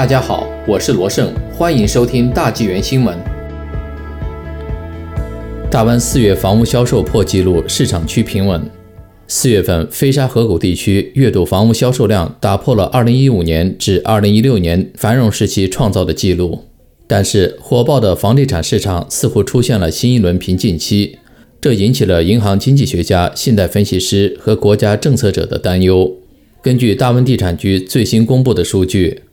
大家好，我是罗胜，欢迎收听大纪元新闻。大湾四月房屋销售破纪录，市场趋平稳。四月份，飞沙河谷地区月度房屋销售量打破了2015年至2016年繁荣时期创造的纪录。但是，火爆的房地产市场似乎出现了新一轮瓶颈期，这引起了银行经济学家、信贷分析师和国家政策者的担忧。根据大温地产局最新公布的数据，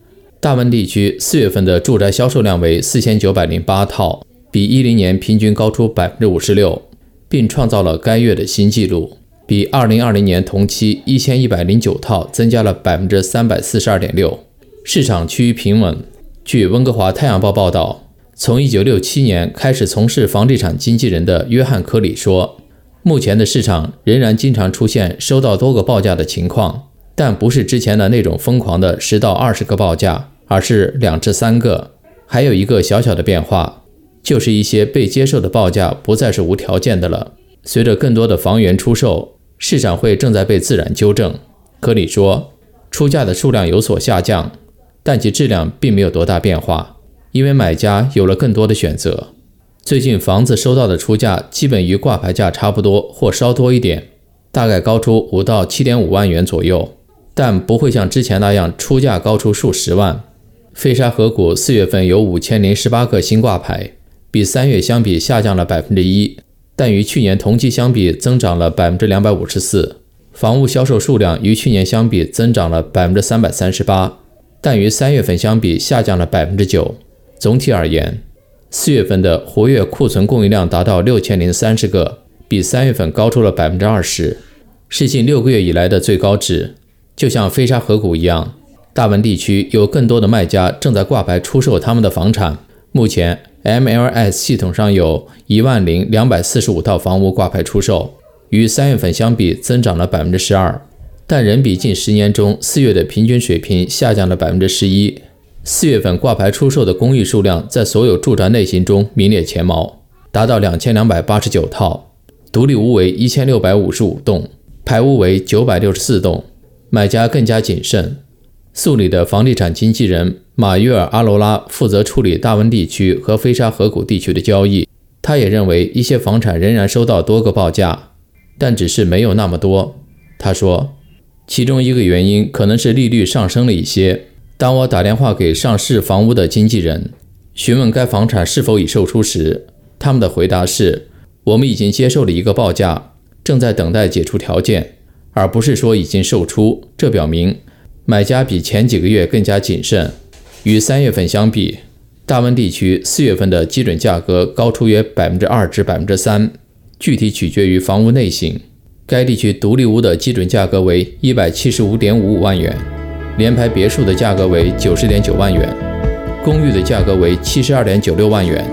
大温地区四月份的住宅销售量为四千九百零八套，比一零年平均高出百分之五十六，并创造了该月的新纪录，比二零二零年同期一千一百零九套增加了百分之三百四十二点六，市场趋于平稳。据温哥华太阳报报道，从一九六七年开始从事房地产经纪人的约翰·科里说：“目前的市场仍然经常出现收到多个报价的情况，但不是之前的那种疯狂的十到二十个报价，而是两至三个。还有一个小小的变化，就是一些被接受的报价不再是无条件的了。随着更多的房源出售，市场会正在被自然纠正。”科里说：“出价的数量有所下降。”但其质量并没有多大变化，因为买家有了更多的选择。最近房子收到的出价基本与挂牌价差不多，或稍多一点，大概高出五到七点五万元左右，但不会像之前那样出价高出数十万。飞沙河谷四月份有五千零十八个新挂牌，比三月相比下降了百分之一，但与去年同期相比增长了百分之两百五十四。房屋销售数量与去年相比增长了百分之三百三十八。但与三月份相比下降了百分之九。总体而言，四月份的活跃库存供应量达到六千零三十个，比三月份高出了百分之二十，是近六个月以来的最高值。就像飞沙河谷一样，大温地区有更多的卖家正在挂牌出售他们的房产。目前，MLS 系统上有一万零两百四十五套房屋挂牌出售，与三月份相比增长了百分之十二。但仍比近十年中四月的平均水平下降了百分之十一。四月份挂牌出售的公寓数量在所有住宅类型中名列前茅，达到两千两百八十九套，独立屋为一千六百五十五栋，排屋为九百六十四栋。买家更加谨慎。素里的房地产经纪人马约尔·阿罗拉负责处理大温地区和飞沙河谷地区的交易。他也认为一些房产仍然收到多个报价，但只是没有那么多。他说。其中一个原因可能是利率上升了一些。当我打电话给上市房屋的经纪人，询问该房产是否已售出时，他们的回答是：“我们已经接受了一个报价，正在等待解除条件，而不是说已经售出。”这表明买家比前几个月更加谨慎。与三月份相比，大温地区四月份的基准价格高出约百分之二至百分之三，具体取决于房屋类型。该地区独立屋的基准价格为一百七十五点五五万元，联排别墅的价格为九十点九万元，公寓的价格为七十二点九六万元。